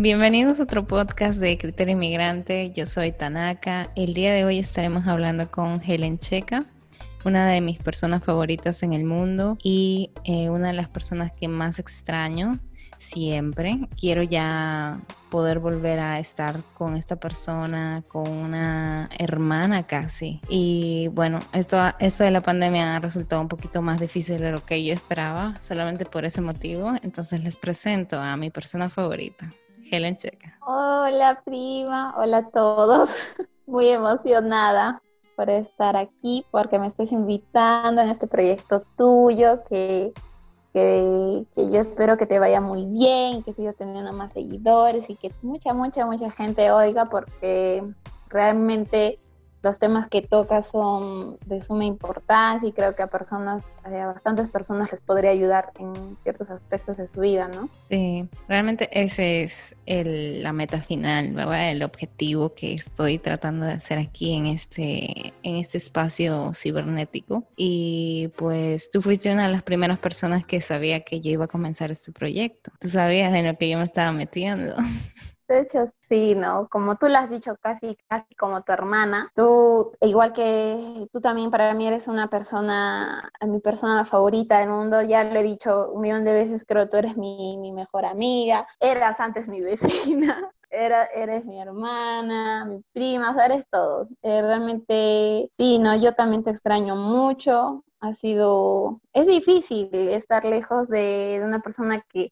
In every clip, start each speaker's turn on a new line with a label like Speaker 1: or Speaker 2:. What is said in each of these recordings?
Speaker 1: Bienvenidos a otro podcast de Criterio Inmigrante. Yo soy Tanaka. El día de hoy estaremos hablando con Helen Checa, una de mis personas favoritas en el mundo y eh, una de las personas que más extraño siempre. Quiero ya poder volver a estar con esta persona, con una hermana casi. Y bueno, esto, esto de la pandemia ha resultado un poquito más difícil de lo que yo esperaba, solamente por ese motivo. Entonces les presento a mi persona favorita, Helen Checa.
Speaker 2: Hola prima, hola a todos. Muy emocionada por estar aquí, porque me estés invitando en este proyecto tuyo que que, yo espero que te vaya muy bien, que sigas teniendo más seguidores y que mucha, mucha, mucha gente oiga porque realmente los temas que tocas son de suma importancia y creo que a personas, a bastantes personas les podría ayudar en ciertos aspectos de su vida, ¿no?
Speaker 1: Sí, realmente ese es el, la meta final, ¿verdad? El objetivo que estoy tratando de hacer aquí en este, en este espacio cibernético. Y pues tú fuiste una de las primeras personas que sabía que yo iba a comenzar este proyecto. Tú sabías en lo que yo me estaba metiendo.
Speaker 2: De hecho, sí, ¿no? Como tú lo has dicho, casi, casi como tu hermana. Tú, igual que tú también para mí eres una persona, mi persona favorita del mundo. Ya lo he dicho un millón de veces, creo tú eres mi, mi mejor amiga. Eras antes mi vecina. Era, eres mi hermana, mi prima, o sea, eres todo. Eh, realmente, sí, no, yo también te extraño mucho. Ha sido, es difícil estar lejos de, de una persona que,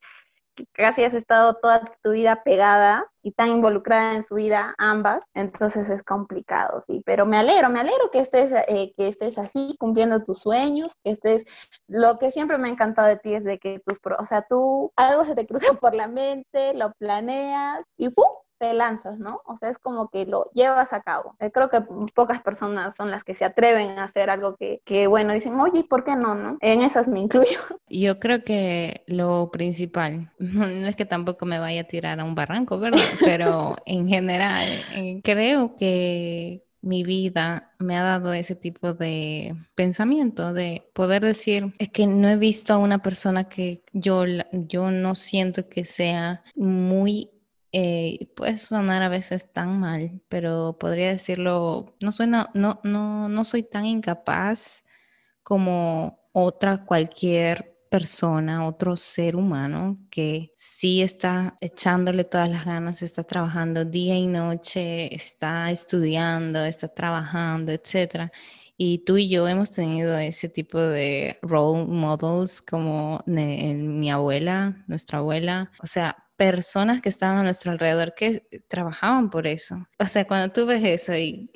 Speaker 2: casi has estado toda tu vida pegada y tan involucrada en su vida ambas, entonces es complicado, sí, pero me alegro, me alegro que estés, eh, que estés así, cumpliendo tus sueños, que estés, lo que siempre me ha encantado de ti es de que tus, o sea, tú, algo se te cruza por la mente, lo planeas y ¡pum! Te lanzas, ¿no? O sea, es como que lo llevas a cabo. Eh, creo que pocas personas son las que se atreven a hacer algo que, que, bueno, dicen, oye, ¿por qué no, no? En esas me incluyo.
Speaker 1: Yo creo que lo principal, no es que tampoco me vaya a tirar a un barranco, ¿verdad? Pero en general, eh, creo que mi vida me ha dado ese tipo de pensamiento, de poder decir, es que no he visto a una persona que yo, yo no siento que sea muy eh, puede sonar a veces tan mal, pero podría decirlo, no suena, no, no, no soy tan incapaz como otra cualquier persona, otro ser humano que sí está echándole todas las ganas, está trabajando día y noche, está estudiando, está trabajando, etcétera. Y tú y yo hemos tenido ese tipo de role models como mi abuela, nuestra abuela. O sea, personas que estaban a nuestro alrededor que trabajaban por eso. O sea, cuando tú ves eso y,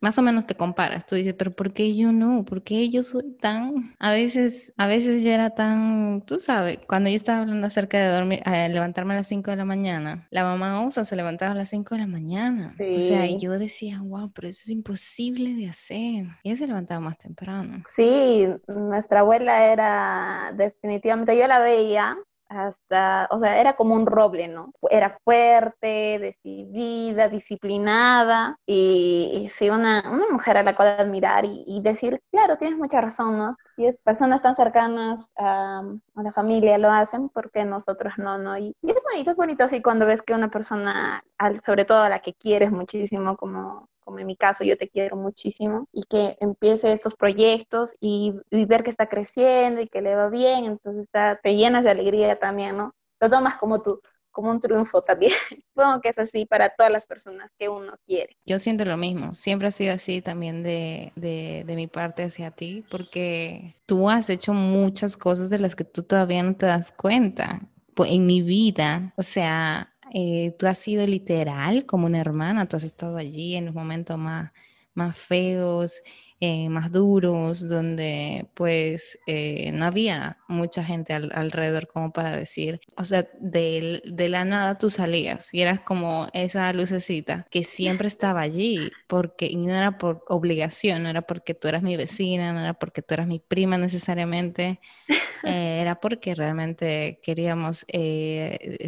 Speaker 1: más o menos te comparas, tú dices, pero ¿por qué yo no? ¿Por qué yo soy tan? A veces, a veces yo era tan, tú sabes, cuando yo estaba hablando acerca de dormir, eh, levantarme a las 5 de la mañana, la mamá Osa se levantaba a las 5 de la mañana. O sea, yo decía, wow, pero eso es imposible de hacer. Y ella se levantaba más temprano.
Speaker 2: Sí, nuestra abuela era definitivamente, yo la veía hasta, o sea, era como un roble, ¿no? Era fuerte, decidida, disciplinada y, sí, una, una, mujer a la cual admirar y, decir, claro, tienes mucha razón, ¿no? Si es personas tan cercanas a, la familia lo hacen, porque nosotros no, no? Y, y, es bonito, es bonito así cuando ves que una persona, sobre todo a la que quieres muchísimo, como como en mi caso yo te quiero muchísimo, y que empiece estos proyectos y, ver que está creciendo y que le va bien, entonces está, te llenas de alegría también, ¿no? Lo tomas como tú, como un triunfo también. Supongo que es así para todas las personas que uno quiere.
Speaker 1: Yo siento lo mismo, siempre ha sido así también de, de, de, mi parte hacia ti, porque tú has hecho muchas cosas de las que tú todavía no te das cuenta. En mi vida, o sea, eh, tú has sido literal como una hermana, tú has estado allí en los momentos más, más feos, eh, más duros, donde pues eh, no había mucha gente alrededor como para decir, o sea, de, de, la nada tú salías y eras como esa lucecita que siempre estaba allí, porque no era por obligación, no era porque tú eras mi vecina, no era porque tú eras mi prima necesariamente, eh, era porque realmente queríamos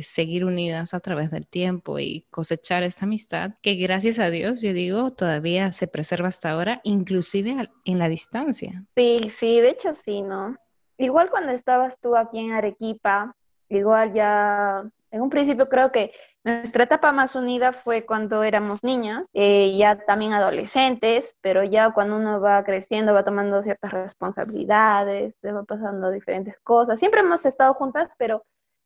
Speaker 1: seguir unidas a través del tiempo y cosechar esta amistad que gracias a Dios, yo digo, todavía se preserva hasta ahora, inclusive en la distancia.
Speaker 2: Sí, sí, de hecho sí, ¿no? Igual cuando estabas tú aquí en Arequipa, igual ya En un principio creo que nuestra etapa más unida fue cuando éramos niñas, eh, ya también adolescentes, pero ya cuando uno va creciendo, va tomando ciertas responsabilidades, va pasando diferentes cosas. Siempre hemos estado juntas, pero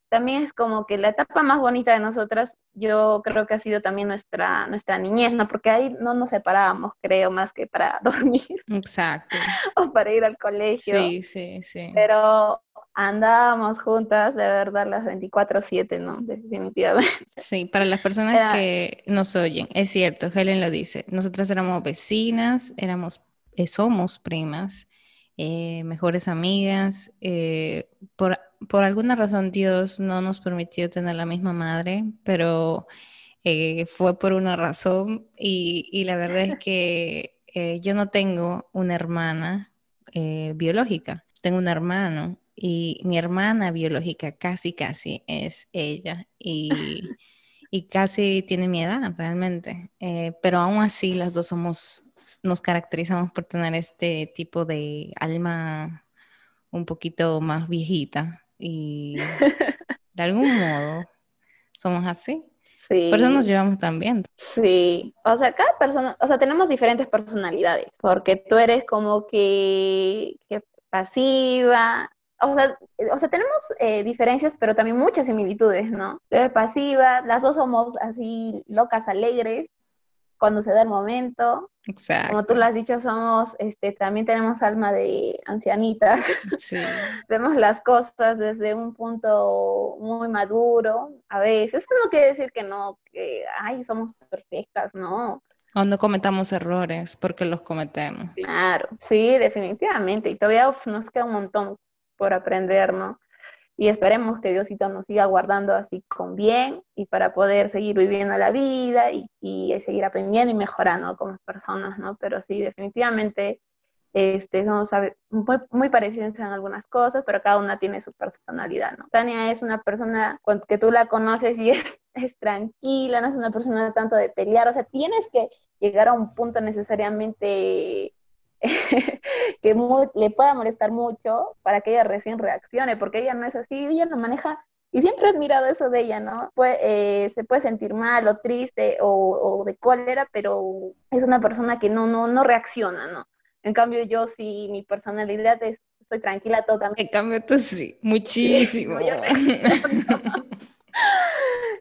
Speaker 2: también es como que la etapa más bonita de nosotras, yo creo que ha sido también nuestra, nuestra niñez, ¿no? Porque ahí no nos separábamos, creo, más que para dormir.
Speaker 1: Exacto.
Speaker 2: o para ir al colegio.
Speaker 1: Sí, sí, sí.
Speaker 2: Pero andábamos juntas, de verdad, las 24/7, ¿no? Definitivamente.
Speaker 1: Sí, para las personas que nos oyen, es cierto, Helen lo dice, nosotras éramos vecinas, éramos, eh, somos primas, eh, mejores amigas, eh, por por alguna razón Dios no nos permitió tener la misma madre, pero eh, fue por una razón y, la verdad es que eh, yo no tengo una hermana eh, biológica, tengo un hermano y mi hermana biológica casi, casi es ella y, y casi tiene mi edad realmente, pero aún así las dos somos, nos caracterizamos por tener este tipo de alma un poquito más viejita y de algún modo somos así. Sí. Por eso nos llevamos tan bien.
Speaker 2: Sí, o sea, cada persona, o sea, tenemos diferentes personalidades, porque tú eres como que, pasiva, o sea, o sea, tenemos eh, diferencias, pero también muchas similitudes, ¿no? eres pasiva, las dos somos así locas, alegres, cuando se da el momento. Exacto. Como tú lo has dicho, somos, este, también tenemos alma de ancianitas. Sí. Vemos las cosas desde un punto muy maduro. A veces, eso no quiere decir que no, que, ay, somos perfectas, no.
Speaker 1: O no cometamos errores, porque los cometemos.
Speaker 2: Claro, sí, definitivamente. Y todavía nos queda un montón por aprender, ¿no? Y esperemos que Diosito nos siga guardando así con bien y para poder seguir viviendo la vida y, seguir aprendiendo y mejorando como personas, ¿no? Pero sí, definitivamente este, somos muy, muy parecidos en algunas cosas, pero cada una tiene su personalidad, ¿no? Tania es una persona que tú la conoces y es, es tranquila, no es una persona tanto de pelear, o sea, tienes que llegar a un punto necesariamente que le pueda molestar mucho para que ella recién reaccione, porque ella no es así, ella lo maneja y siempre he admirado eso de ella, ¿no? Eh, se puede sentir mal o triste o, de cólera, pero es una persona que no, no, no reacciona, ¿no? En cambio, yo sí, mi personalidad es, soy tranquila totalmente.
Speaker 1: En cambio, tú sí, muchísimo.
Speaker 2: Sí, yo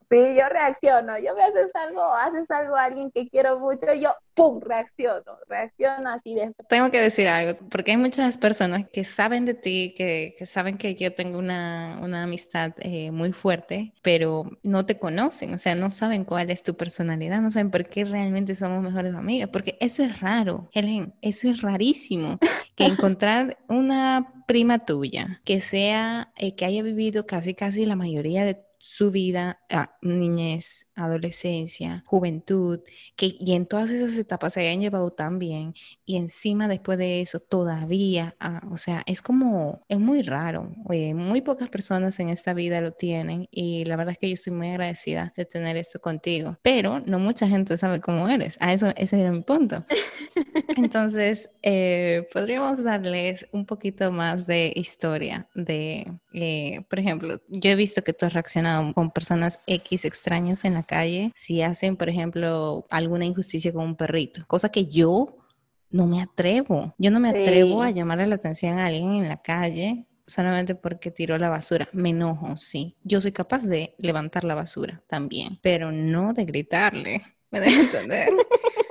Speaker 2: reacciono. Yo me haces algo, haces algo a alguien que quiero mucho, yo ¡pum! reacciono. Reacciono así de...
Speaker 1: Tengo que decir algo, porque hay muchas personas que saben de ti, que, que saben que yo tengo una, una amistad eh, muy fuerte, pero no te conocen, o sea, no saben cuál es tu personalidad, no saben por qué realmente somos mejores amigas, porque eso es raro, Helen, eso es rarísimo, que encontrar una prima tuya que sea, eh, que haya vivido casi, casi la mayoría de su vida, a niñez, adolescencia, juventud, que y en todas esas etapas se hayan llevado tan bien y encima después de eso todavía, ah, o sea, es como, es muy raro, muy pocas personas en esta vida lo tienen y la verdad es que yo estoy muy agradecida de tener esto contigo, pero no mucha gente sabe cómo eres, a eso, ese era mi punto. Entonces, eh, podríamos darles un poquito más de historia de, eh, por ejemplo, yo he visto que tú has reaccionado con personas X extraños en la calle si hacen, por ejemplo, alguna injusticia con un perrito, cosa que yo no me atrevo. Yo no me atrevo a llamarle la atención a alguien en la calle solamente porque tiró la basura. Me enojo, sí. Yo soy capaz de levantar la basura también, pero no de gritarle. ¿Me dejo entender?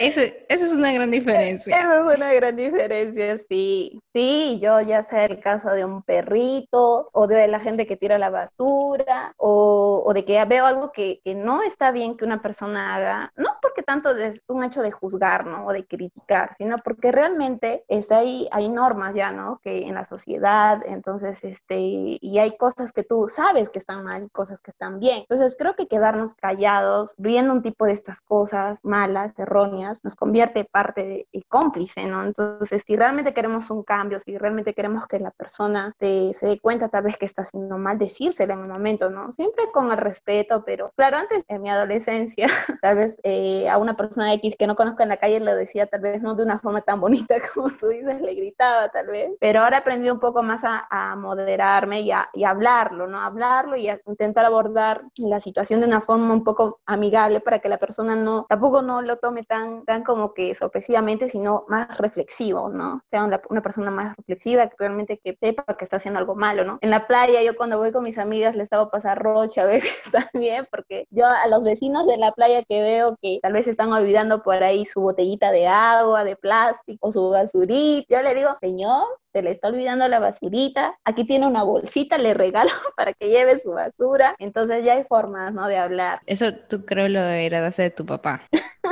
Speaker 1: esa es una gran diferencia.
Speaker 2: Esa es una gran diferencia, sí. Sí, yo ya sea el caso de un perrito o de la gente que tira la basura o, o de que veo algo que, que, no está bien que una persona haga, no porque tanto es un hecho de juzgar, ¿no? O de criticar, sino porque realmente es ahí, hay normas ya, ¿no? Que en la sociedad, entonces, este, y hay cosas que tú sabes que están mal y cosas que están bien. Entonces, creo que quedarnos callados, viendo un tipo de estas cosas malas, erróneas, nos convierte parte de, cómplice, ¿no? Entonces, si realmente queremos un cambio, si realmente queremos que la persona se dé cuenta tal vez que está haciendo mal, decírselo en un momento, ¿no? Siempre con el respeto, pero claro, antes en mi adolescencia, tal vez eh, a una persona X que no conozco en la calle le decía tal vez no de una forma tan bonita como tú dices, le gritaba tal vez, pero ahora he aprendido un poco más a, moderarme y a, y hablarlo, ¿no? Hablarlo y a intentar abordar la situación de una forma un poco amigable para que la persona no, tampoco no lo tome tan, tan como que sorpresivamente, sino más reflexivo, ¿no? Sea una, una persona más reflexiva, que realmente que sepa que está haciendo algo malo, ¿no? En la playa, yo cuando voy con mis amigas les hago pasar rocha a veces también, porque yo a los vecinos de la playa que veo que tal vez están olvidando por ahí su botellita de agua, de plástico, su basurita, yo le digo, señor, se le está olvidando la basurita, aquí tiene una bolsita, le regalo para que lleve su basura, entonces ya hay formas, ¿no? De hablar.
Speaker 1: Eso tú creo lo heredas de tu papá,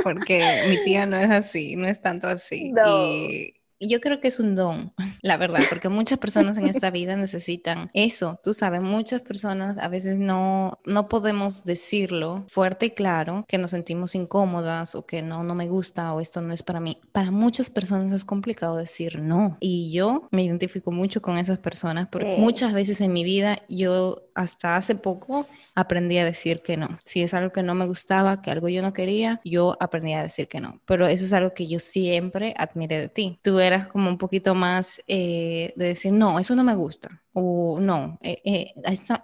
Speaker 1: porque mi no es así, no es tanto así. Y yo creo que es un don, la verdad, porque muchas personas en esta vida necesitan eso. Tú sabes, muchas personas a veces no, no podemos decirlo fuerte y claro que nos sentimos incómodas o que no, no me gusta o esto no es para mí. Para muchas personas es complicado decir no. Y yo me identifico mucho con esas personas porque muchas veces en mi vida yo hasta hace poco aprendí a decir que no. Si es algo que no me gustaba, que algo yo no quería, yo aprendí a decir que no. Pero eso es algo que yo siempre admiré de ti. Tú eras como un poquito más eh, de decir, no, eso no me gusta. O no, eh, eh,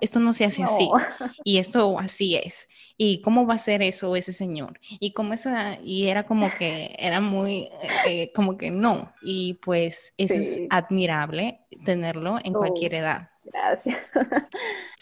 Speaker 1: esto, no se hace así. Y esto así es. ¿Y cómo va a ser eso ese señor? Y como esa, y era como que, era muy, como que no. Y pues eso es admirable tenerlo en cualquier edad.
Speaker 2: Gracias.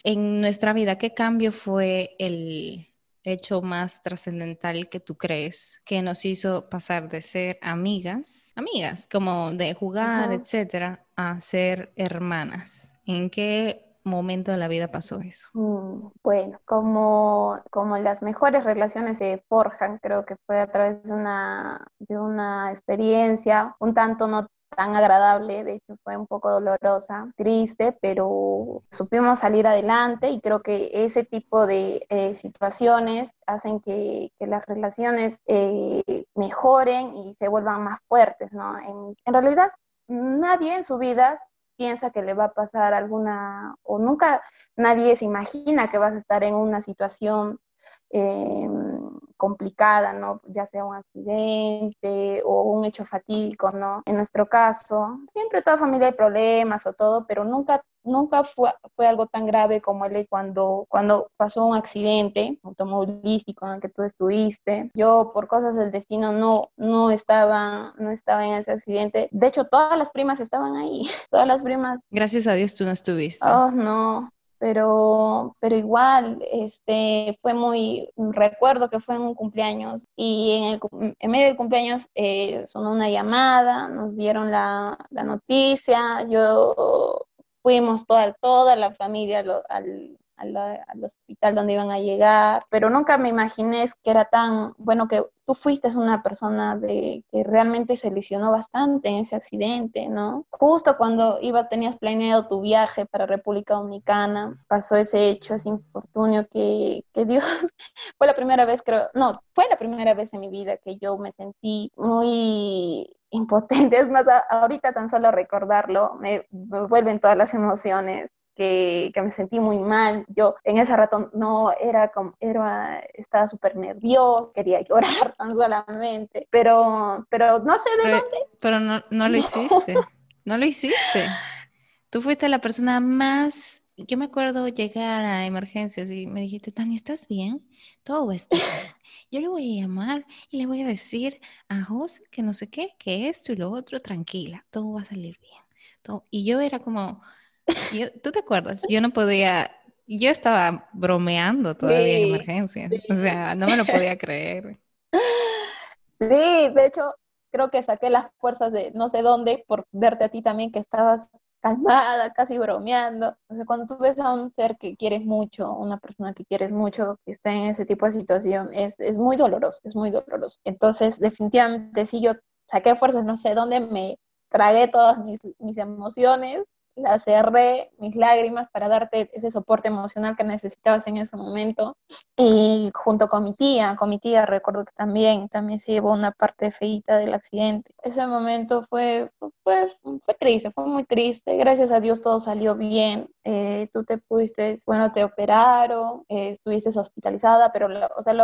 Speaker 1: en nuestra vida, ¿qué cambio fue el hecho más trascendental que tú crees que nos hizo pasar de ser amigas, amigas, como de jugar, etcétera, a ser hermanas? ¿En qué momento de la vida pasó eso?
Speaker 2: Mm, bueno, como, como las mejores relaciones se forjan, creo que fue a través de una, de una experiencia un tanto no tan agradable, de hecho fue un poco dolorosa, triste, pero supimos salir adelante y creo que ese tipo de eh, situaciones hacen que, las relaciones eh, mejoren y se vuelvan más fuertes, ¿no? En, en realidad, nadie en su vida piensa que le va a pasar alguna, o nunca nadie se imagina que vas a estar en una situación eh, complicada, ¿no? Ya sea un accidente o un hecho fatídico, ¿no? En nuestro caso, siempre toda familia hay problemas o todo, pero nunca nunca fue, fue algo tan grave como el cuando, cuando pasó un accidente automovilístico en el que tú estuviste. Yo, por cosas del destino, no, no, estaba, no estaba en ese accidente. De hecho, todas las primas estaban ahí. Todas las primas.
Speaker 1: Gracias a Dios tú no estuviste.
Speaker 2: Oh, no pero, pero igual, este, fue muy, recuerdo que fue en un cumpleaños y en, el, en medio del cumpleaños eh, sonó una llamada, nos dieron la, la noticia, yo fuimos toda, toda la familia al, al, hospital donde iban a llegar, pero nunca me imaginé que era tan, bueno, que tú fuiste una persona de, que realmente se lesionó bastante en ese accidente, ¿no? Justo cuando iba, tenías planeado tu viaje para República Dominicana, pasó ese hecho, ese infortunio que, que Dios, fue la primera vez, creo, no, fue la primera vez en mi vida que yo me sentí muy impotente, es más, ahorita tan solo recordarlo me, me vuelven todas las emociones que, que, me sentí muy mal. Yo en ese rato no era como, era, estaba súper nervioso, quería llorar tan solamente, pero, pero no sé de dónde.
Speaker 1: Pero no, no lo hiciste, no lo hiciste. Tú fuiste la persona más yo me acuerdo llegar a emergencias y me dijiste, Tania, ¿estás bien? Todo va a estar bien. Yo le voy a llamar y le voy a decir a José que no sé qué, que esto y lo otro, tranquila, todo va a salir bien. Todo. Y yo era como, ¿Tú te acuerdas? Yo no podía, yo estaba bromeando todavía en emergencia. O sea, no me lo podía creer.
Speaker 2: Sí, de hecho, creo que saqué las fuerzas de no sé dónde por verte a ti también que estabas calmada, casi bromeando. O sea, cuando tú ves a un ser que quieres mucho, una persona que quieres mucho, que está en ese tipo de situación, es, es muy doloroso, es muy doloroso. Entonces, definitivamente, si yo saqué fuerzas, no sé dónde, me tragué todas mis, mis emociones la cerré, mis lágrimas, para darte ese soporte emocional que necesitabas en ese momento. Y junto con mi tía, con mi tía recuerdo que también, también se llevó una parte feita del accidente. Ese momento fue, pues, fue triste, fue muy triste. Gracias a Dios todo salió bien. Eh, tú te pudiste, bueno, te operaron, eh, estuviste hospitalizada, pero, o sea,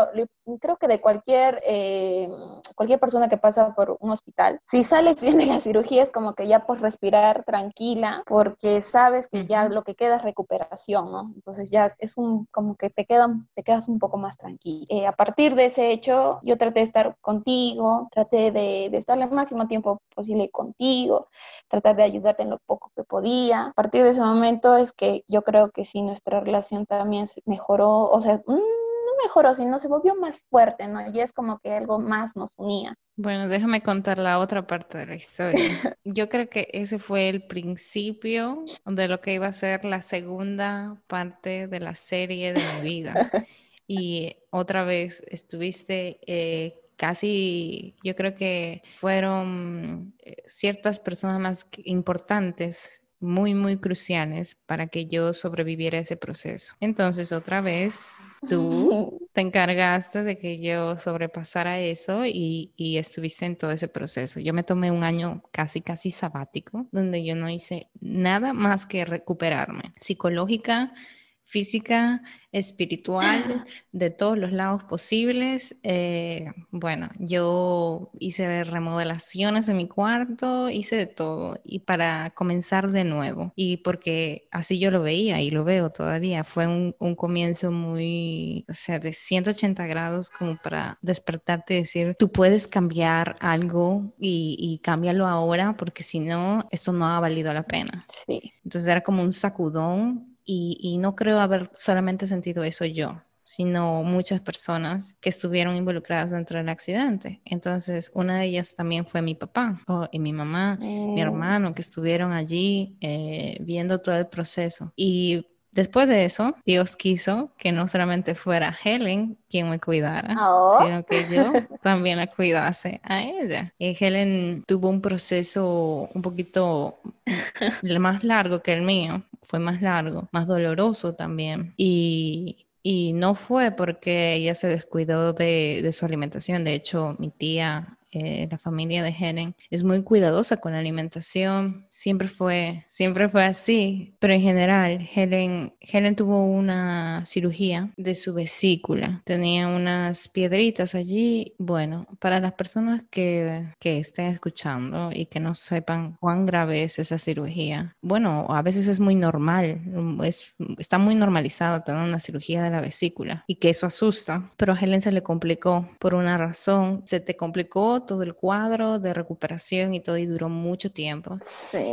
Speaker 2: creo que de cualquier, eh, cualquier persona que pasa por un hospital, si sales bien de la cirugía es como que ya puedes respirar tranquila, porque sabes que ya lo que queda es recuperación, ¿no? Entonces ya es un, como que te, quedan, te quedas un poco más tranquila. a partir de ese hecho, yo traté de estar contigo, traté de, de estar el máximo tiempo posible contigo, tratar de ayudarte en lo poco que podía. A partir de ese momento es que yo creo que sí, nuestra relación también se mejoró, o sea, mm, no mejoró, sino se volvió más fuerte, ¿no? Y es como que algo más nos unía.
Speaker 1: Bueno, déjame contar la otra parte de la historia. Yo creo que ese fue el principio de lo que iba a ser la segunda parte de la serie de mi vida. Y otra vez estuviste eh, casi, yo creo que fueron eh, ciertas personas importantes muy, muy cruciales para que yo sobreviviera a ese proceso. Entonces, otra vez, tú te encargaste de que yo sobrepasara eso y, y, estuviste en todo ese proceso. Yo me tomé un año casi, casi sabático, donde yo no hice nada más que recuperarme psicológica, física, espiritual, de todos los lados posibles. Eh, bueno, yo hice remodelaciones en mi cuarto, hice de todo y para comenzar de nuevo. Y porque así yo lo veía y lo veo todavía, fue un, comienzo muy, o sea, de 180 grados como para despertarte y decir, tú puedes cambiar algo y, y cámbialo ahora porque si no, esto no ha valido la pena.
Speaker 2: Sí.
Speaker 1: Entonces era como un sacudón y, no creo haber solamente sentido eso yo, sino muchas personas que estuvieron involucradas dentro del accidente. Entonces, una de ellas también fue mi papá y mi mamá, mi oh. hermano, que estuvieron allí eh, viendo todo el proceso. Y Después de eso, Dios quiso que no solamente fuera Helen quien me cuidara, oh. sino que yo también la cuidase a ella. Y Helen tuvo un proceso un poquito más largo que el mío, fue más largo, más doloroso también. Y, y no fue porque ella se descuidó de, de, su alimentación. De hecho, mi tía eh, la familia de Helen es muy cuidadosa con la alimentación, siempre fue, siempre fue así, pero en general Helen, Helen tuvo una cirugía de su vesícula, tenía unas piedritas allí, bueno, para las personas que, que estén escuchando y que no sepan cuán grave es esa cirugía, bueno, a veces es muy normal, es, está muy normalizado tener una cirugía de la vesícula y que eso asusta, pero a Helen se le complicó por una razón, se te complicó todo el cuadro de recuperación y todo y duró mucho tiempo.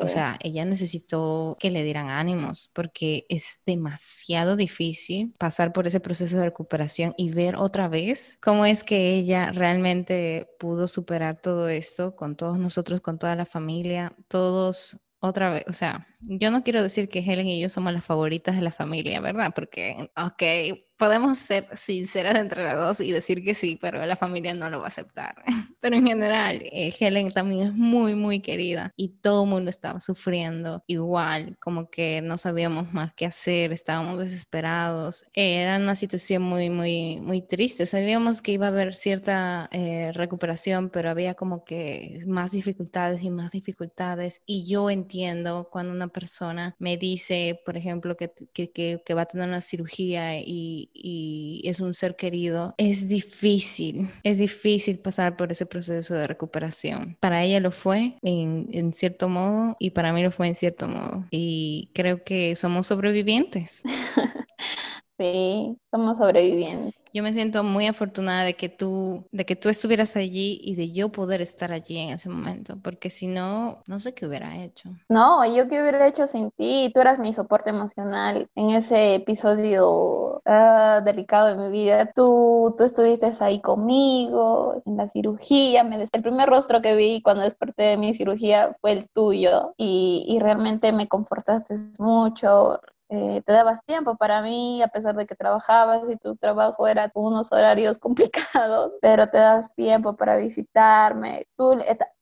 Speaker 1: O sea, ella necesitó que le dieran ánimos porque es demasiado difícil pasar por ese proceso de recuperación y ver otra vez cómo es que ella realmente pudo superar todo esto con todos nosotros, con toda la familia, todos otra vez, o sea, yo no quiero decir que Helen y yo somos las favoritas de la familia, ¿verdad? Porque, ok, podemos ser sinceras entre las dos y decir que sí, pero la familia no lo va a aceptar. Pero en general, eh, Helen también es muy, muy querida y todo el mundo estaba sufriendo igual, como que no sabíamos más qué hacer, estábamos desesperados. Era una situación muy, muy, muy triste. Sabíamos que iba a haber cierta eh, recuperación, pero había como que más dificultades y más dificultades. Y yo entiendo cuando una persona me dice, por ejemplo, que, que, que va a tener una cirugía y y, es un ser querido, es difícil, es difícil pasar por ese proceso de recuperación. Para ella lo fue en, en cierto modo y para mí lo fue en cierto modo. Y creo que somos sobrevivientes.
Speaker 2: sí, somos sobrevivientes.
Speaker 1: Yo me siento muy afortunada de que tú, de que tú estuvieras allí y de yo poder estar allí en ese momento, porque si no, no sé qué hubiera hecho.
Speaker 2: No, yo qué hubiera hecho sin ti. Tú eras mi soporte emocional en ese episodio ah, delicado de mi vida. Tú, tú estuviste ahí conmigo en la cirugía. Me, el primer rostro que vi cuando desperté de mi cirugía fue el tuyo y, y realmente me confortaste mucho eh, te dabas tiempo para mí, a pesar de que trabajabas y tu trabajo era unos horarios complicados, pero te das tiempo para visitarme. Tú,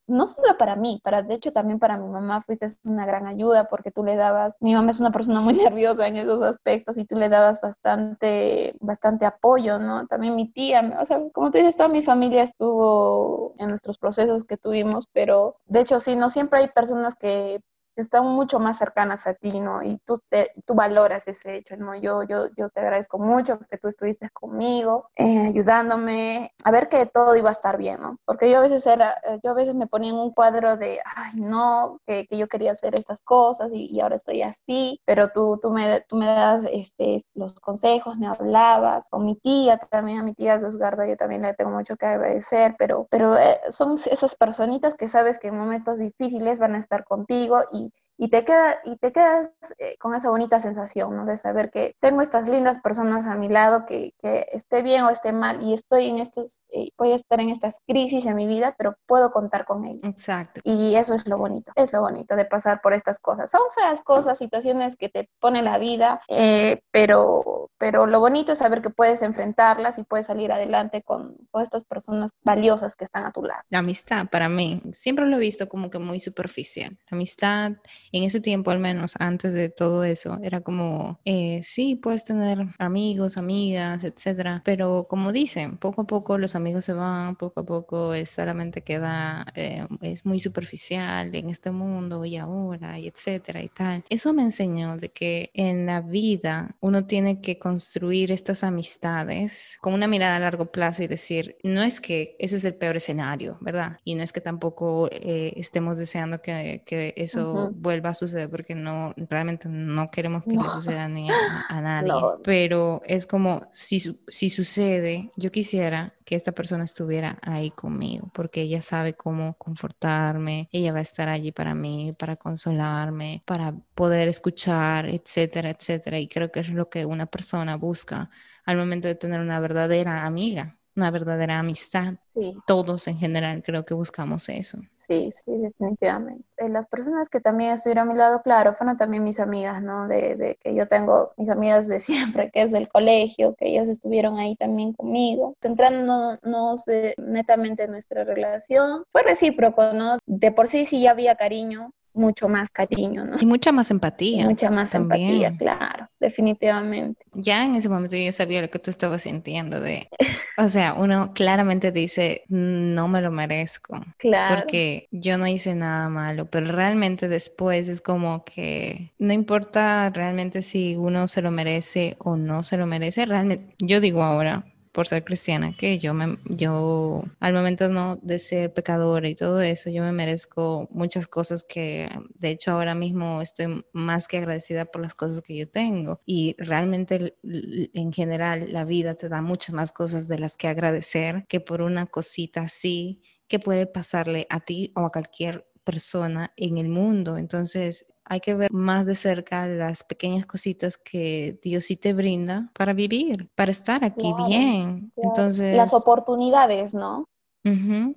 Speaker 2: no solo para mí, para, de hecho también para mi mamá fuiste una gran ayuda porque tú le dabas, mi mamá es una persona muy nerviosa en esos aspectos y tú le dabas bastante, bastante apoyo, ¿no? También mi tía, o sea, como tú dices, toda mi familia estuvo en nuestros procesos que tuvimos, pero de hecho sí, no siempre hay personas que están mucho más cercanas a ti, ¿no? Y tú, te, tú valoras ese hecho, ¿no? Yo, yo, yo te agradezco mucho que tú estuviste conmigo, eh, ayudándome a ver que todo iba a estar bien, ¿no? Porque yo a veces era, eh, yo a veces me ponía en un cuadro de, ay, no, que, que yo quería hacer estas cosas y, y, ahora estoy así, pero tú, tú, me, tú me das este, los consejos, me hablabas, con mi tía también, a mi tía Luzgarda, yo también le tengo mucho que agradecer, pero, pero eh, son esas personitas que sabes que en momentos difíciles van a estar contigo y y te, queda, y te quedas eh, con esa bonita sensación, ¿no? De saber que tengo estas lindas personas a mi lado, que, que esté bien o esté mal, y estoy en estos, eh, voy a estar en estas crisis en mi vida, pero puedo contar con ellos.
Speaker 1: Exacto.
Speaker 2: Y eso es lo bonito, es lo bonito de pasar por estas cosas. Son feas cosas, situaciones que te pone la vida, eh, pero, pero lo bonito es saber que puedes enfrentarlas y puedes salir adelante con, con estas personas valiosas que están a tu lado.
Speaker 1: La amistad, para mí, siempre lo he visto como que muy superficial. La amistad en ese tiempo al menos, antes de todo eso, era como, eh, sí, puedes tener amigos, amigas, etcétera, pero como dicen, poco a poco los amigos se van, poco a poco es solamente queda, eh, es muy superficial en este mundo y ahora, y etcétera y tal. Eso me enseñó de que en la vida uno tiene que construir estas amistades con una mirada a largo plazo y decir, no es que ese es el peor escenario, ¿verdad? Y no es que tampoco eh, estemos deseando que, que eso vuelva a suceder porque no, realmente no queremos que le suceda ni a, nadie. Pero es como si, si sucede, yo quisiera que esta persona estuviera ahí conmigo, porque ella sabe cómo confortarme, ella va a estar allí para mí, para consolarme, para poder escuchar, etcétera, etcétera. Y creo que es lo que una persona busca al momento de tener una verdadera amiga una verdadera amistad.
Speaker 2: Sí.
Speaker 1: Todos en general creo que buscamos eso.
Speaker 2: Sí, sí, definitivamente. Eh, las personas que también estuvieron a mi lado, claro, fueron también mis amigas, ¿no? De, de, que yo tengo mis amigas de siempre, que es del colegio, que ellas estuvieron ahí también conmigo. Centrándonos de, netamente en nuestra relación, fue recíproco, ¿no? De por sí sí ya había cariño, mucho más cariño, ¿no?
Speaker 1: Y mucha más empatía.
Speaker 2: mucha más empatía, claro, definitivamente.
Speaker 1: Ya en ese momento yo sabía lo que tú estabas sintiendo de, o sea, uno claramente dice, no me lo merezco.
Speaker 2: Claro.
Speaker 1: Porque yo no hice nada malo, pero realmente después es como que no importa realmente si uno se lo merece o no se lo merece, realmente, yo digo ahora, por ser cristiana, que yo, me, yo al momento no de ser pecadora y todo eso, yo me merezco muchas cosas que de hecho ahora mismo estoy más que agradecida por las cosas que yo tengo y realmente en general la vida te da muchas más cosas de las que agradecer que por una cosita así que puede pasarle a ti o a cualquier persona en el mundo. Entonces, hay que ver más de cerca las pequeñas cositas que Dios sí te brinda para vivir, para estar aquí bien. Entonces,
Speaker 2: las oportunidades, ¿no?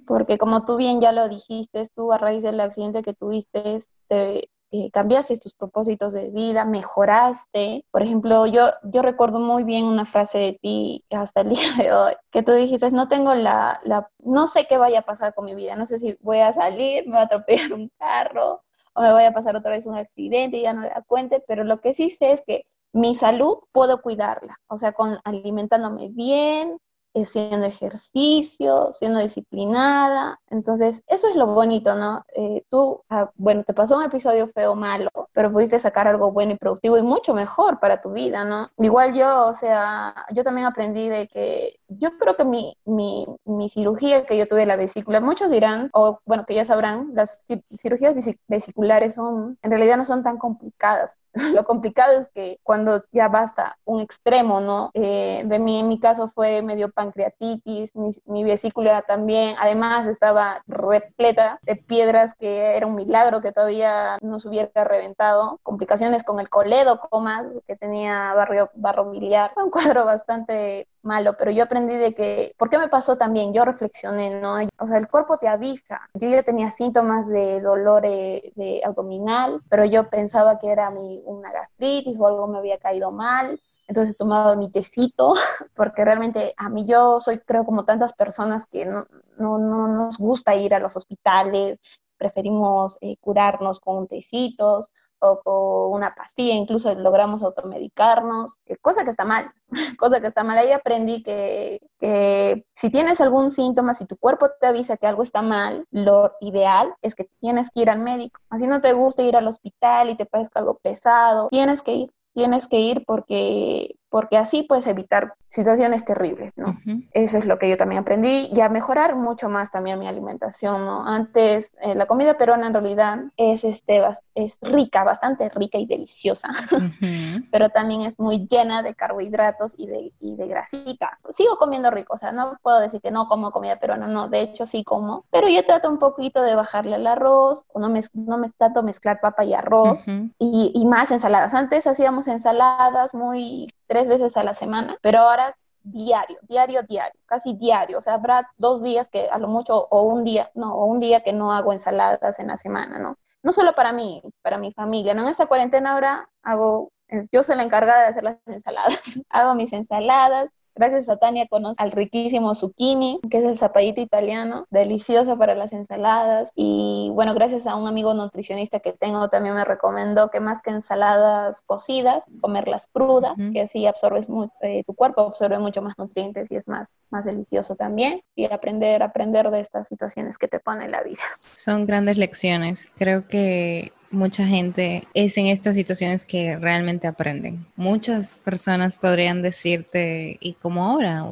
Speaker 2: Porque como tú bien ya lo dijiste, tú a raíz del accidente que tuviste, te, eh, cambiaste tus propósitos de vida, mejoraste. Por ejemplo, yo, yo recuerdo muy bien una frase de ti hasta el día de hoy, que tú dijiste, no tengo la, la, no sé qué vaya a pasar con mi vida, no sé si voy a salir, me va a atropellar un carro, o me vaya a pasar otra vez un accidente y ya no la cuente, pero lo que sí sé es que mi salud puedo cuidarla, o sea, con alimentándome bien, haciendo ejercicio, siendo disciplinada. Entonces, eso es lo bonito, ¿no? Eh, tú, ah, bueno, te pasó un episodio feo malo, pero pudiste sacar algo bueno y productivo y mucho mejor para tu vida, ¿no? Igual yo, o sea, yo también aprendí de que yo creo que mi, mi, mi cirugía que yo tuve la vesícula, muchos dirán, o bueno, que ya sabrán, las cirugías vesiculares son, en realidad no son tan complicadas. Lo complicado es que cuando ya basta un extremo, ¿no? Eh, de mí, en mi caso fue medio pancreatitis, mi, vesícula también, además estaba repleta de piedras que era un milagro que todavía no se hubiera reventado, complicaciones con el coledo, comas, que tenía barrio, barro biliar, fue un cuadro bastante malo, pero yo aprendí de que, ¿por qué me pasó también? Yo reflexioné, ¿no? O sea, el cuerpo te avisa. Yo ya tenía síntomas de dolor de abdominal, pero yo pensaba que era mi, una gastritis o algo me había caído mal entonces tomaba mi tecito, porque realmente a mí yo soy, creo, como tantas personas que no, no, no nos gusta ir a los hospitales, preferimos eh, curarnos con tecitos o con una pastilla, incluso logramos automedicarnos, eh, cosa que está mal, cosa que está mal. Ahí aprendí que, que, si tienes algún síntoma, si tu cuerpo te avisa que algo está mal, lo ideal es que tienes que ir al médico. Así no te gusta ir al hospital y te parezca algo pesado, tienes que ir tienes que ir porque, porque así puedes evitar situaciones terribles, ¿no? Eso es lo que yo también aprendí y a mejorar mucho más también mi alimentación, ¿no? Antes, eh, la comida peruana en realidad es, este, es rica, bastante rica y deliciosa, pero también es muy llena de carbohidratos y de, y de grasita. Sigo comiendo rico, o sea, no puedo decir que no como comida peruana, no, de hecho sí como, pero yo trato un poquito de bajarle al arroz, no me, no me trato mezclar papa y arroz y, y más ensaladas. Antes hacíamos ensaladas muy tres veces a la semana, pero ahora diario, diario, diario, casi diario. O sea, habrá dos días que a lo mucho, o un día, no, o un día que no hago ensaladas en la semana, ¿no? No solo para mí, para mi familia, ¿no? En esta cuarentena ahora hago, eh, yo soy la encargada de hacer las ensaladas. hago mis ensaladas, Gracias a Tania conoce al riquísimo zucchini, que es el zapallito italiano, delicioso para las ensaladas. Y bueno, gracias a un amigo nutricionista que tengo también me recomendó que más que ensaladas cocidas, comerlas crudas, que así absorbes eh, tu cuerpo absorbe mucho más nutrientes y es más, más delicioso también. Y aprender, aprender de estas situaciones que te pone la vida.
Speaker 1: Son grandes lecciones. Creo que mucha gente es en estas situaciones que realmente aprenden. Muchas personas podrían decirte, y como ahora,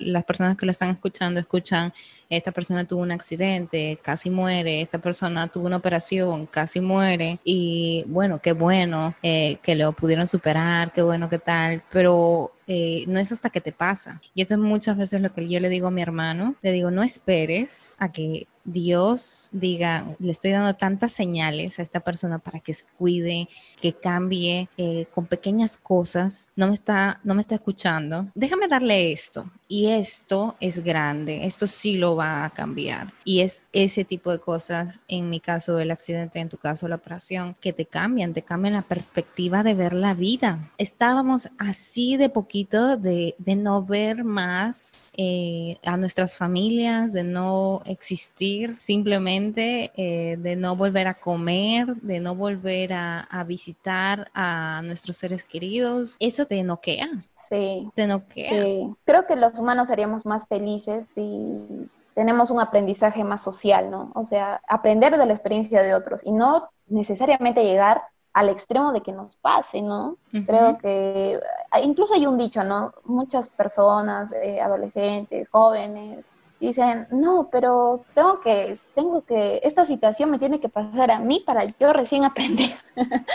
Speaker 1: las personas que lo están escuchando escuchan esta persona tuvo un accidente, casi muere, esta persona tuvo una operación, casi muere, y bueno, qué bueno eh, que lo pudieron superar, qué bueno, qué tal, pero eh, no es hasta que te pasa. Y esto es muchas veces lo que yo le digo a mi hermano, le digo, no esperes a que Dios diga, le estoy dando tantas señales a esta persona para que se cuide, que cambie eh, con pequeñas cosas, no me está, no me está escuchando. Déjame darle esto y esto es grande, esto sí lo va a cambiar. Y es ese tipo de cosas, en mi caso el accidente, en tu caso la operación, que te cambian, te cambian la perspectiva de ver la vida. Estábamos así de poquito de, no ver más eh, a nuestras familias, de no existir simplemente, eh, de no volver a comer, de no volver a, a visitar a nuestros seres queridos. Eso te noquea.
Speaker 2: Sí.
Speaker 1: Te noquea.
Speaker 2: Sí. Creo que los humanos seríamos más felices si tenemos un aprendizaje más social, ¿no? O sea, aprender de la experiencia de otros y no necesariamente llegar al extremo de que nos pase, ¿no? Creo que ah, incluso hay un dicho, ¿no? Muchas personas, eh, adolescentes, jóvenes, dicen, no, pero tengo que, tengo que, esta situación me tiene que pasar a mí para yo recién aprender.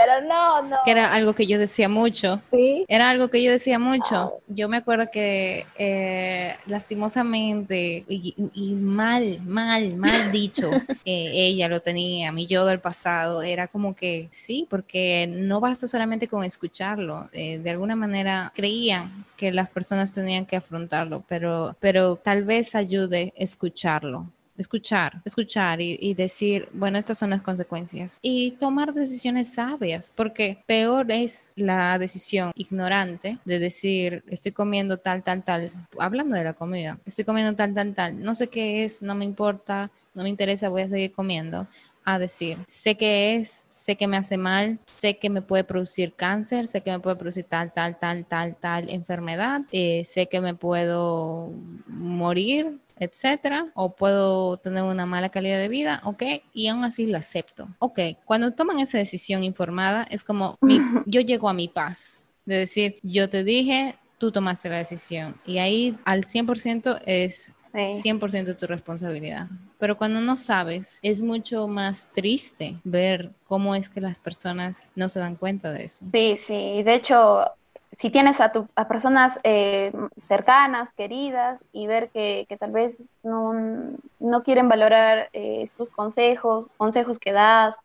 Speaker 2: Pero no, no.
Speaker 1: Que era algo que yo decía mucho.
Speaker 2: Sí.
Speaker 1: Era algo que yo decía mucho. Yo me acuerdo que eh, lastimosamente y, mal, mal, mal dicho, eh, ella lo tenía, mi yo del pasado, era como que sí, porque no basta solamente con escucharlo. Eh, de alguna manera creían que las personas tenían que afrontarlo, pero, pero tal vez ayude escucharlo escuchar, escuchar y, decir, bueno, estas son las consecuencias y tomar decisiones sabias, porque peor es la decisión ignorante de decir, estoy comiendo tal, tal, tal, hablando de la comida, estoy comiendo tal, tal, tal, no sé qué es, no me importa, no me interesa, voy a seguir comiendo a decir, sé que es, sé que me hace mal, sé que me puede producir cáncer, sé que me puede producir tal, tal, tal, tal, tal enfermedad, eh, sé que me puedo morir, etcétera, o puedo tener una mala calidad de vida, ok, y aún así lo acepto. Ok, cuando toman esa decisión informada, es como yo llego a mi paz, de decir, yo te dije, tú tomaste la decisión, y ahí al 100% es 100% tu responsabilidad. Pero cuando no sabes, es mucho más triste ver cómo es que las personas no se dan cuenta de eso.
Speaker 2: Sí, sí. De hecho, si tienes a, tu, a personas eh, cercanas, queridas, y ver que, tal vez no, no quieren valorar eh, tus consejos, consejos que das,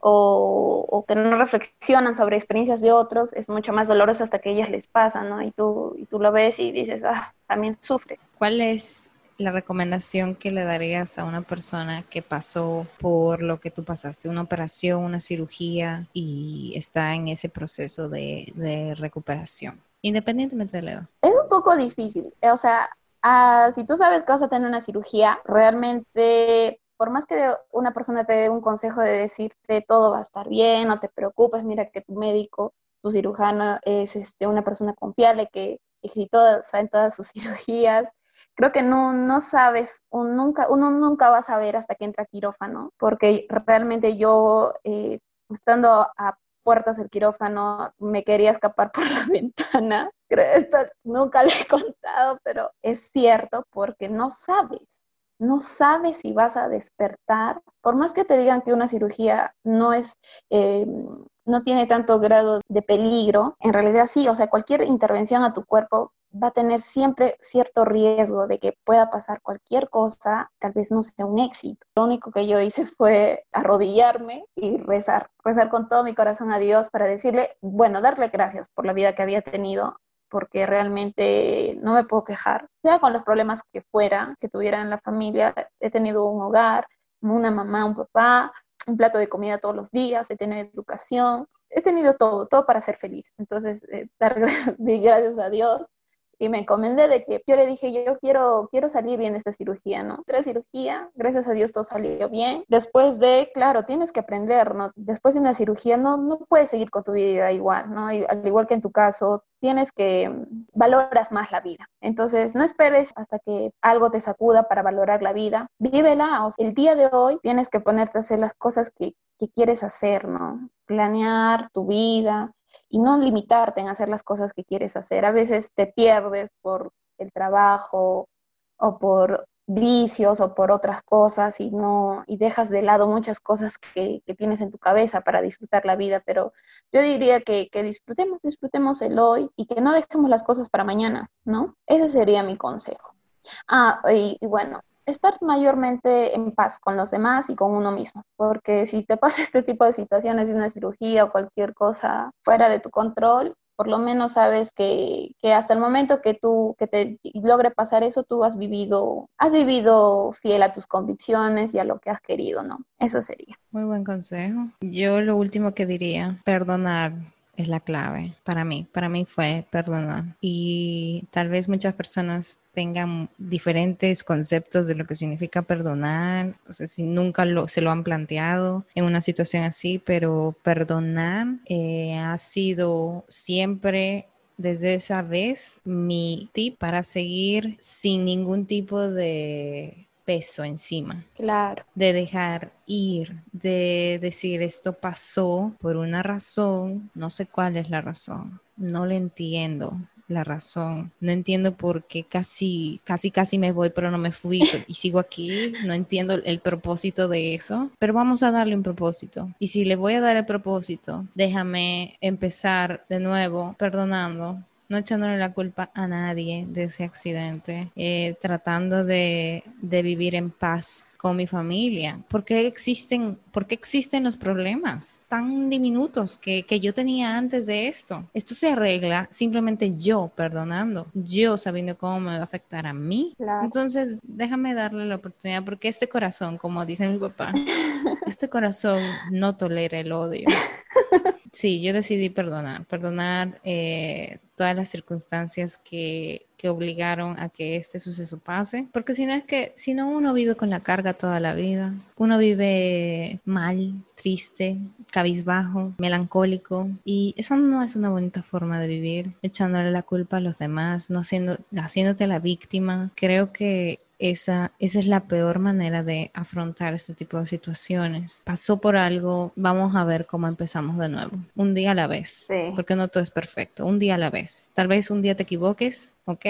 Speaker 2: o, que no reflexionan sobre experiencias de otros, es mucho más doloroso hasta que ellas les pasa, ¿no? Y tú, y tú lo ves y dices, ah, también sufre.
Speaker 1: ¿Cuál es la recomendación que le darías a una persona que pasó por lo que tú pasaste, una operación, una cirugía y está en ese procezo de, de recuperación, independientemente de la edad?
Speaker 2: Es un poco difícil, o sea, ah, si tú sabes que vas a tener una cirugía, realmente por más que una persona te dé un consejo de decirte todo va a estar bien, no te preocupes, mira que tu médico, tu cirujano es este, una persona confiable que exitosa en todas sus cirugías, creo que no, no sabes, un, nunca, uno nunca va a saber hasta que entra quirófano, porque realmente yo, eh, estando a puertas del quirófano, me quería escapar por la ventana. Creo esto nunca lo he contado, pero es cierto porque no sabes no sabes si vas a despertar, por más que te digan que una cirugía no es, eh, no tiene tanto grado de peligro, en realidad sí, o sea, cualquier intervención a tu cuerpo va a tener siempre cierto riesgo de que pueda pasar cualquier cosa, tal vez no sea un éxito. Lo único que yo hice fue arrodillarme y rezar, rezar con todo mi corazón a Dios para decirle, bueno, darle gracias por la vida que había tenido, porque realmente no me puedo quejar. Ya con los problemas que fuera, que tuviera en la familia, he tenido un hogar, una mamá, un papá, un plato de comida todos los días, he tenido educación, he tenido todo, todo para ser feliz. Entonces, eh, dar gracias a Dios y me encomendé de que yo le dije, yo quiero, quiero salir bien de esta cirugía, ¿no? Tras cirugía, gracias a Dios todo salió bien. Después de, claro, tienes que aprender, ¿no? Después de una cirugía no, no puedes seguir con tu vida igual, ¿no? al igual que en tu caso, tienes que valoras más la vida. Entonces, no esperes hasta que algo te sacuda para valorar la vida. Vívela. O el día de hoy tienes que ponerte a hacer las cosas que, que quieres hacer, ¿no? Planear tu vida, y no limitarte en hacer las cosas que quieres hacer. A veces te pierdes por el trabajo o por vicios o por otras cosas y no y dejas de lado muchas cosas que, tienes en tu cabeza para disfrutar la vida, pero yo diría que, que, disfrutemos, disfrutemos el hoy y que no dejemos las cosas para mañana, ¿no? Ese sería mi consejo. Ah, y bueno, estar mayormente en paz con los demás y con uno mismo, porque si te pasa este tipo de situaciones una cirugía o cualquier cosa fuera de tu control, por lo menos sabes que, que, hasta el momento que tú, que te logre pasar eso, tú has vivido, has vivido fiel a tus convicciones y a lo que has querido, ¿no? Eso sería.
Speaker 1: Muy buen consejo. Yo lo último que diría, perdonar es la clave para mí. Para mí fue perdonar. Y tal vez muchas personas tengan diferentes conceptos de lo que significa perdonar. O sea, si nunca lo, se lo han planteado en una situación así, pero perdonar eh, ha sido siempre desde esa vez mi tip para seguir sin ningún tipo de peso encima.
Speaker 2: Claro.
Speaker 1: De dejar ir, de decir esto pasó por una razón, no sé cuál es la razón, no le entiendo la razón, no entiendo por qué casi, casi, casi me voy, pero no me fui y sigo aquí, no entiendo el propósito de eso, pero vamos a darle un propósito. Y si le voy a dar el propósito, déjame empezar de nuevo perdonando no echándole la culpa a nadie de ese accidente, eh, tratando de, vivir en paz con mi familia. ¿Por qué existen, por existen los problemas tan diminutos que, yo tenía antes de esto? Esto se arregla simplemente yo perdonando, yo sabiendo cómo me va a afectar a mí. Entonces, déjame darle la oportunidad porque este corazón, como dice mi papá, este corazón no tolera el odio. Sí, yo decidí perdonar, perdonar eh, todas las circunstancias que, que, obligaron a que este suceso pase, porque si no es que, si no uno vive con la carga toda la vida, uno vive mal, triste, cabizbajo, melancólico, y eso no es una bonita forma de vivir, echándole la culpa a los demás, no haciendo, haciéndote la víctima. Creo que esa, esa es la peor manera de afrontar este tipo de situaciones. Pasó por algo, vamos a ver cómo empezamos de nuevo. Un día a la vez. Porque no todo es perfecto. Un día a la vez. Tal vez un día te equivoques, ¿ok?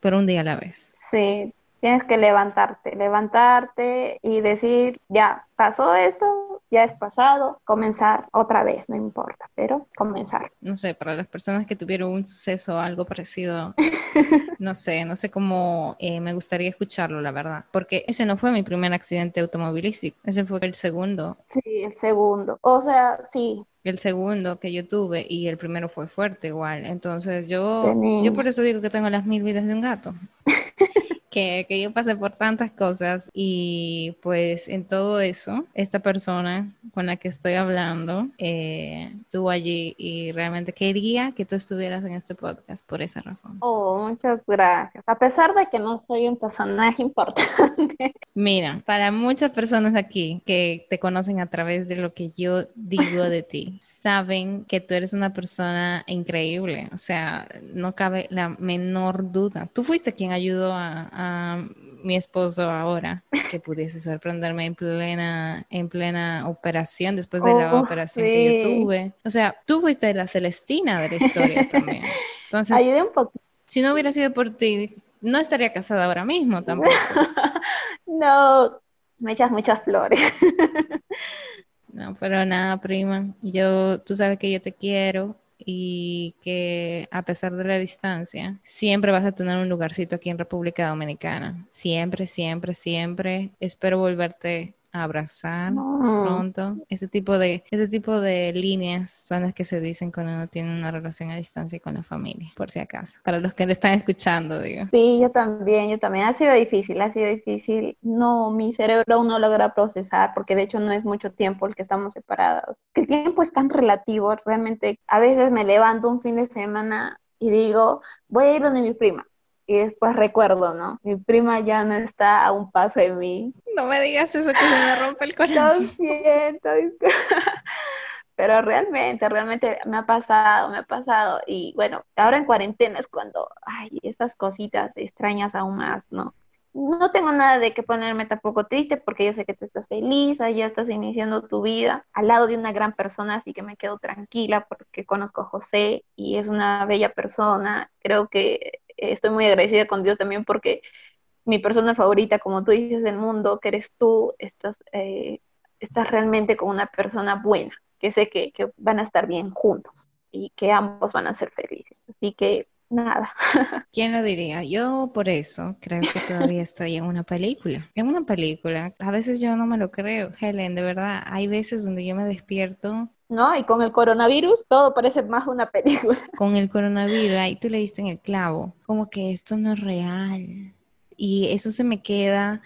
Speaker 1: Pero un día a la vez.
Speaker 2: Sí, tienes que levantarte, levantarte y decir, ya, pasó esto, ya es pasado, comenzar otra vez, no importa, pero comenzar.
Speaker 1: No sé, para las personas que tuvieron un suceso algo parecido, no sé, no sé cómo eh, me gustaría escucharlo, la verdad, porque ese no fue mi primer accidente automovilístico, ese fue el segundo.
Speaker 2: Sí, el segundo, o sea, sí,
Speaker 1: el segundo que yo tuve y el primero fue fuerte igual. Entonces yo, yo por eso digo que tengo las mil vidas de un gato. Que, yo pasé por tantas cosas y pues en todo eso, esta persona con la que estoy hablando eh, estuvo allí y realmente quería que tú estuvieras en este podcast por esa razón.
Speaker 2: Oh, muchas gracias. A pesar de que no soy un personaje importante.
Speaker 1: Mira, para muchas personas aquí que te conocen a través de lo que yo digo de ti, saben que tú eres una persona increíble. O sea, no cabe la menor duda. Tú fuiste quien ayudó a, mi esposo ahora que pudiese sorprenderme en plena, en plena operación, después de la operación que yo tuve. O sea, tú fuiste la Celestina de la historia también.
Speaker 2: Entonces, Ayudé un poco.
Speaker 1: Si no hubiera sido por ti, no estaría casada ahora mismo tampoco.
Speaker 2: no, me echas muchas flores.
Speaker 1: no, pero nada, prima. Yo, tú sabes que yo te quiero y que a pesar de la distancia, siempre vas a tener un lugarcito aquí en República Dominicana. Siempre, siempre, siempre. Espero volverte abrazar pronto. Este tipo de, este tipo de líneas son las que se dicen cuando uno tiene una relación a distancia con la familia, por si acaso. Para los que le están escuchando, digo.
Speaker 2: Sí, yo también, yo también. Ha sido difícil, ha sido difícil. No, mi cerebro aún no logra procesar, porque de hecho no es mucho tiempo el que estamos separados. El tiempo es tan relativo, realmente a veces me levanto un fin de semana y digo, voy a ir donde mi prima y después recuerdo, ¿no? Mi prima ya no está a un paso de mí.
Speaker 1: No me digas eso que se me rompe el corazón.
Speaker 2: Lo siento. Pero realmente, realmente me ha pasado, me ha pasado. Y bueno, ahora en cuarentena es cuando, ay, esas cositas extrañas aún más, ¿no? No tengo nada de que ponerme tampoco triste porque yo sé que tú estás feliz, ya estás iniciando tu vida al lado de una gran persona, así que me quedo tranquila porque conozco a José y es una bella persona. Creo que estoy muy agradecida con Dios también porque mi persona favorita, como tú dices, del mundo, que eres tú, estás, eh, estás realmente con una persona buena, que sé que, que van a estar bien juntos y que ambos van a ser felices. Así que nada.
Speaker 1: ¿Quién lo diría? Yo por eso creo que todavía estoy en una película. En una película, a veces yo no me lo creo, Helen, de verdad, hay veces donde yo me despierto
Speaker 2: ¿no? Y con el coronavirus todo parece más una película.
Speaker 1: Con el coronavirus, ahí tú le diste en el clavo, como que esto no es real. Y eso se me queda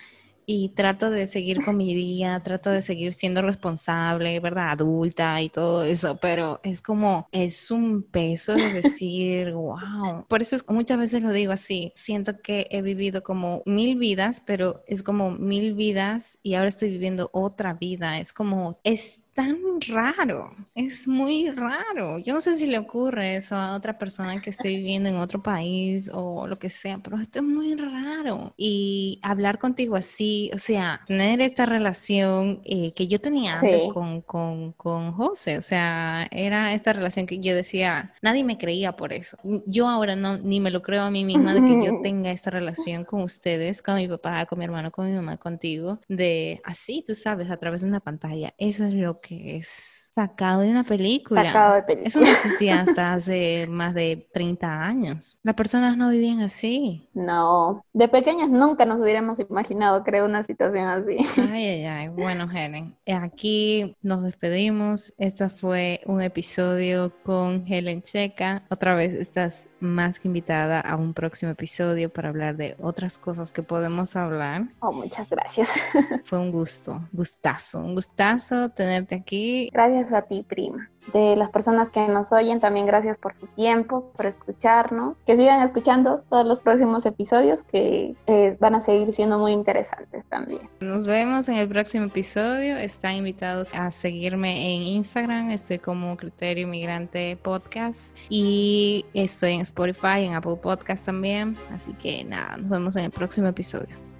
Speaker 1: y trato de seguir con mi día, trato de seguir siendo responsable, ¿verdad? Adulta y todo eso, pero es como, es un peso de decir, wow. Por eso es, muchas veces lo digo así, siento que he vivido como mil vidas, pero es como mil vidas y ahora estoy viviendo otra vida, es como, es tan raro, es muy raro. Yo no sé si le ocurre eso a otra persona que esté viviendo en otro país o lo que sea, pero esto es muy raro. Y hablar contigo así, o sea, tener esta relación eh, que yo tenía antes con, con, con José, o sea, era esta relación que yo decía, nadie me creía por eso. Yo ahora no, ni me lo creo a mí misma de que yo tenga esta relación con ustedes, con mi papá, con mi hermano, con mi mamá, contigo, de así, tú sabes, a través de una pantalla. Eso es lo que es Sacado de una película.
Speaker 2: Sacado de película.
Speaker 1: Eso no existía hasta hace más de 30 años. Las personas no vivían así.
Speaker 2: No, de pequeñas nunca nos hubiéramos imaginado, creo, una situación así.
Speaker 1: Ay, ay, ay. Bueno, Helen, aquí nos despedimos. Este fue un episodio con Helen Checa. Otra vez estás más que invitada a un próximo episodio para hablar de otras cosas que podemos hablar.
Speaker 2: Oh, muchas gracias.
Speaker 1: Fue un gusto, gustazo, un gustazo tenerte aquí.
Speaker 2: A ti, prima. De las personas que nos oyen, también gracias por su tiempo, por escucharnos. Que sigan escuchando todos los próximos episodios que eh, van a seguir siendo muy interesantes también.
Speaker 1: Nos vemos en el próximo episodio. Están invitados a seguirme en Instagram. Estoy como Criterio Inmigrante Podcast y estoy en Spotify, en Apple Podcast también. Así que nada, nos vemos en el próximo episodio.